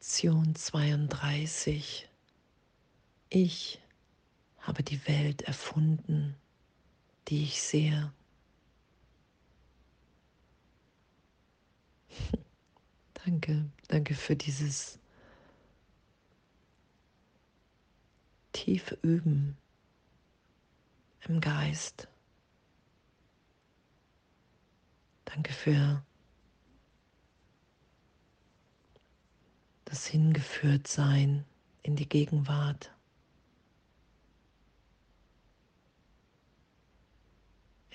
Lektion 32. Ich habe die Welt erfunden, die ich sehe. danke, danke für dieses tiefe Üben im Geist. Danke für das Hingeführtsein in die Gegenwart.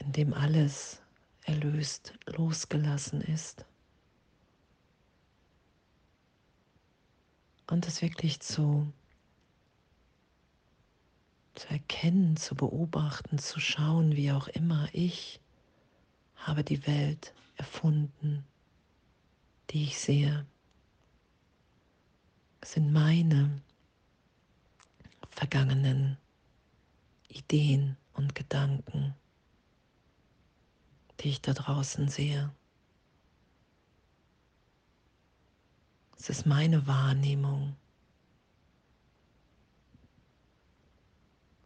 in dem alles erlöst, losgelassen ist. Und es wirklich zu, zu erkennen, zu beobachten, zu schauen, wie auch immer ich habe die Welt erfunden, die ich sehe. Sind meine vergangenen Ideen und Gedanken die ich da draußen sehe. Es ist meine Wahrnehmung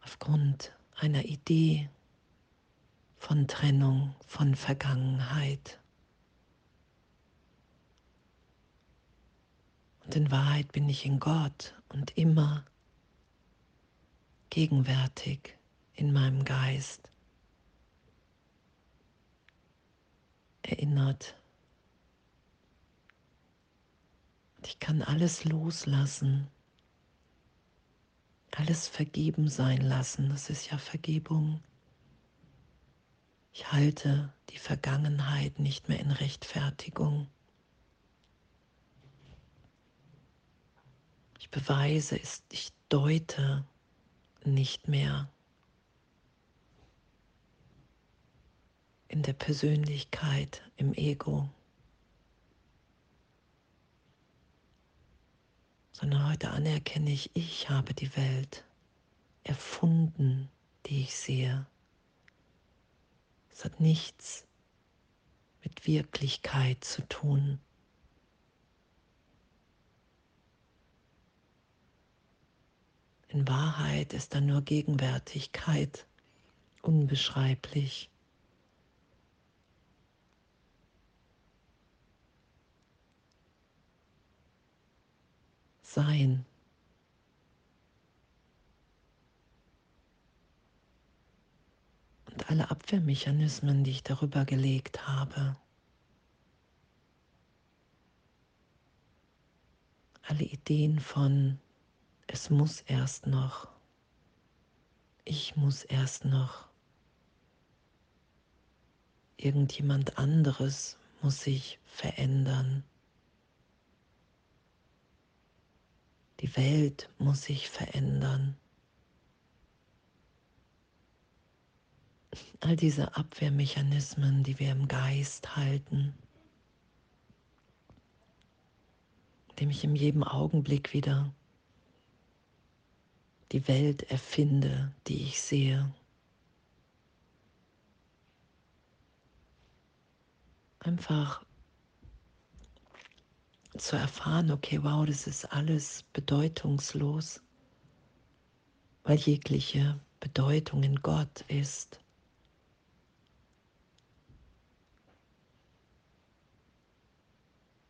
aufgrund einer Idee von Trennung, von Vergangenheit. Und in Wahrheit bin ich in Gott und immer gegenwärtig in meinem Geist. erinnert. Ich kann alles loslassen, alles vergeben sein lassen. Das ist ja Vergebung. Ich halte die Vergangenheit nicht mehr in Rechtfertigung. Ich beweise es, ich deute nicht mehr. in der Persönlichkeit, im Ego, sondern heute anerkenne ich, ich habe die Welt erfunden, die ich sehe. Es hat nichts mit Wirklichkeit zu tun. In Wahrheit ist da nur Gegenwärtigkeit unbeschreiblich. sein. Und alle Abwehrmechanismen, die ich darüber gelegt habe, alle Ideen von, es muss erst noch, ich muss erst noch, irgendjemand anderes muss sich verändern. Die Welt muss sich verändern. All diese Abwehrmechanismen, die wir im Geist halten, indem ich in jedem Augenblick wieder die Welt erfinde, die ich sehe. Einfach zu erfahren, okay, wow, das ist alles bedeutungslos, weil jegliche Bedeutung in Gott ist.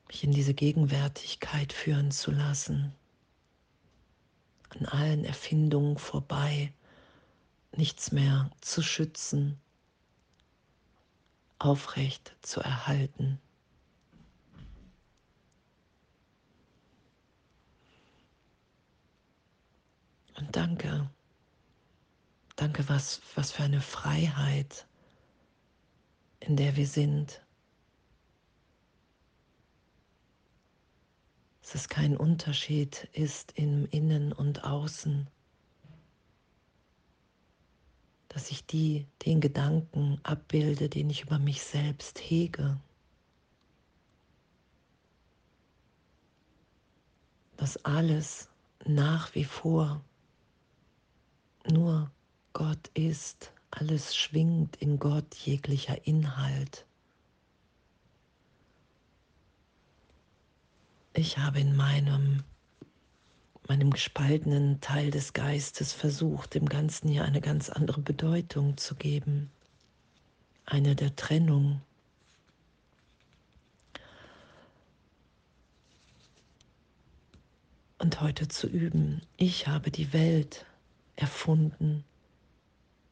Mich in diese Gegenwärtigkeit führen zu lassen, an allen Erfindungen vorbei, nichts mehr zu schützen, aufrecht zu erhalten. Und danke. Danke, was, was für eine Freiheit, in der wir sind. Dass es kein Unterschied ist im Innen und Außen. Dass ich die, den Gedanken abbilde, den ich über mich selbst hege. Dass alles nach wie vor nur Gott ist, alles schwingt in Gott jeglicher Inhalt. Ich habe in meinem, meinem gespaltenen Teil des Geistes versucht, dem Ganzen hier eine ganz andere Bedeutung zu geben. Eine der Trennung. Und heute zu üben, ich habe die Welt erfunden,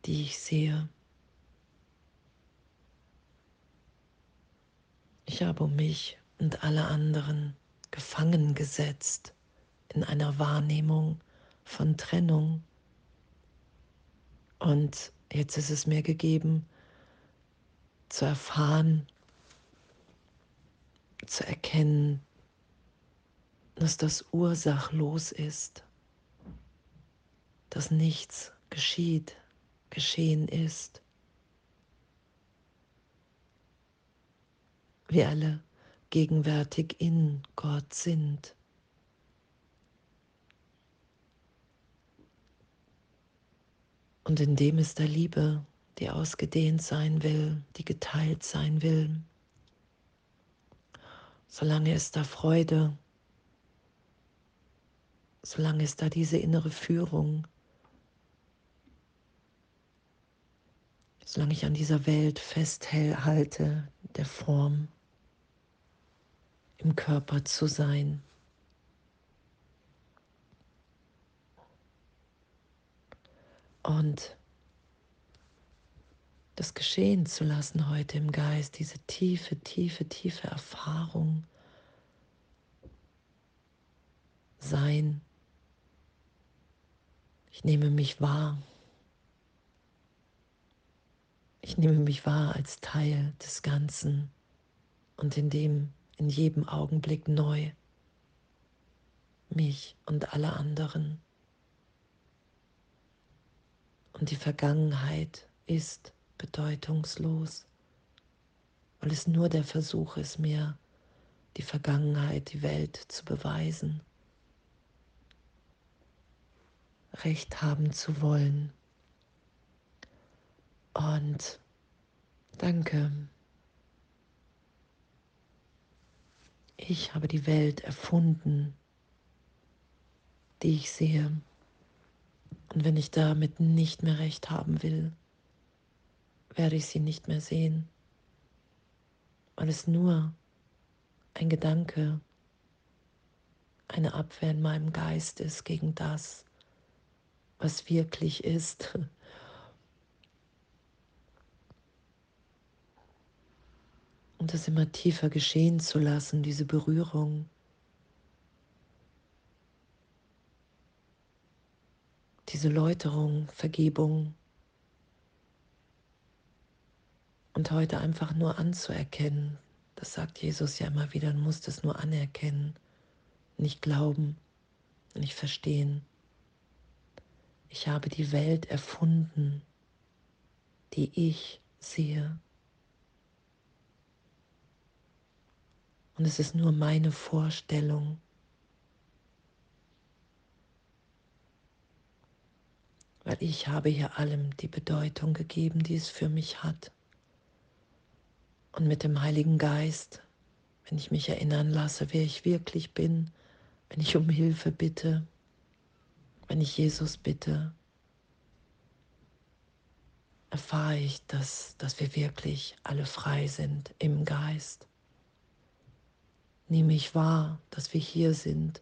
die ich sehe. Ich habe um mich und alle anderen gefangen gesetzt in einer Wahrnehmung von Trennung. Und jetzt ist es mir gegeben, zu erfahren, zu erkennen, dass das ursachlos ist, dass nichts geschieht, geschehen ist. Wir alle gegenwärtig in Gott sind. Und in dem ist der Liebe, die ausgedehnt sein will, die geteilt sein will. Solange ist da Freude, solange ist da diese innere Führung, solange ich an dieser Welt festhalte, der Form, im Körper zu sein. Und das geschehen zu lassen heute im Geist, diese tiefe, tiefe, tiefe Erfahrung, sein. Ich nehme mich wahr. Ich nehme mich wahr als Teil des Ganzen und in dem in jedem Augenblick neu mich und alle anderen. Und die Vergangenheit ist bedeutungslos, weil es nur der Versuch ist, mir die Vergangenheit, die Welt zu beweisen, Recht haben zu wollen. Und danke. Ich habe die Welt erfunden, die ich sehe. Und wenn ich damit nicht mehr recht haben will, werde ich sie nicht mehr sehen, weil es nur ein Gedanke, eine Abwehr in meinem Geist ist gegen das, was wirklich ist. Und das immer tiefer geschehen zu lassen, diese Berührung. Diese Läuterung, Vergebung. Und heute einfach nur anzuerkennen. Das sagt Jesus ja immer wieder, du musst es nur anerkennen, nicht glauben, nicht verstehen. Ich habe die Welt erfunden, die ich sehe. Und es ist nur meine Vorstellung. Weil ich habe hier allem die Bedeutung gegeben, die es für mich hat. Und mit dem Heiligen Geist, wenn ich mich erinnern lasse, wer ich wirklich bin, wenn ich um Hilfe bitte, wenn ich Jesus bitte, erfahre ich, dass, dass wir wirklich alle frei sind im Geist nehme ich wahr, dass wir hier sind,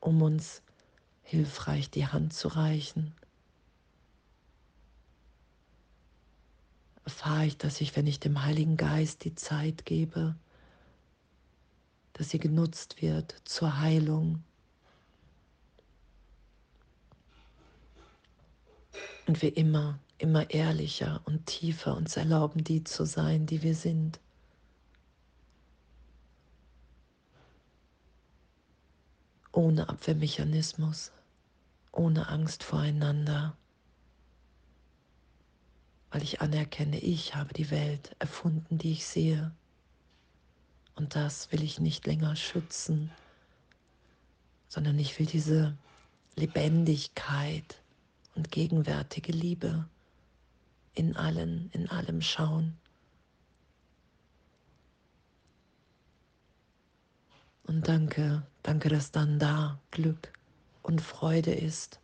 um uns hilfreich die Hand zu reichen. Erfahre ich, dass ich, wenn ich dem Heiligen Geist die Zeit gebe, dass sie genutzt wird zur Heilung. Und wir immer, immer ehrlicher und tiefer uns erlauben, die zu sein, die wir sind. Ohne Abwehrmechanismus, ohne Angst voreinander, weil ich anerkenne, ich habe die Welt erfunden, die ich sehe. Und das will ich nicht länger schützen, sondern ich will diese Lebendigkeit und gegenwärtige Liebe in allen, in allem schauen. Und danke, danke, dass dann da Glück und Freude ist.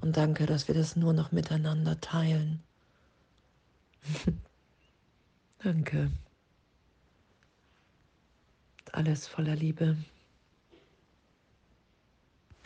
Und danke, dass wir das nur noch miteinander teilen. danke. Alles voller Liebe.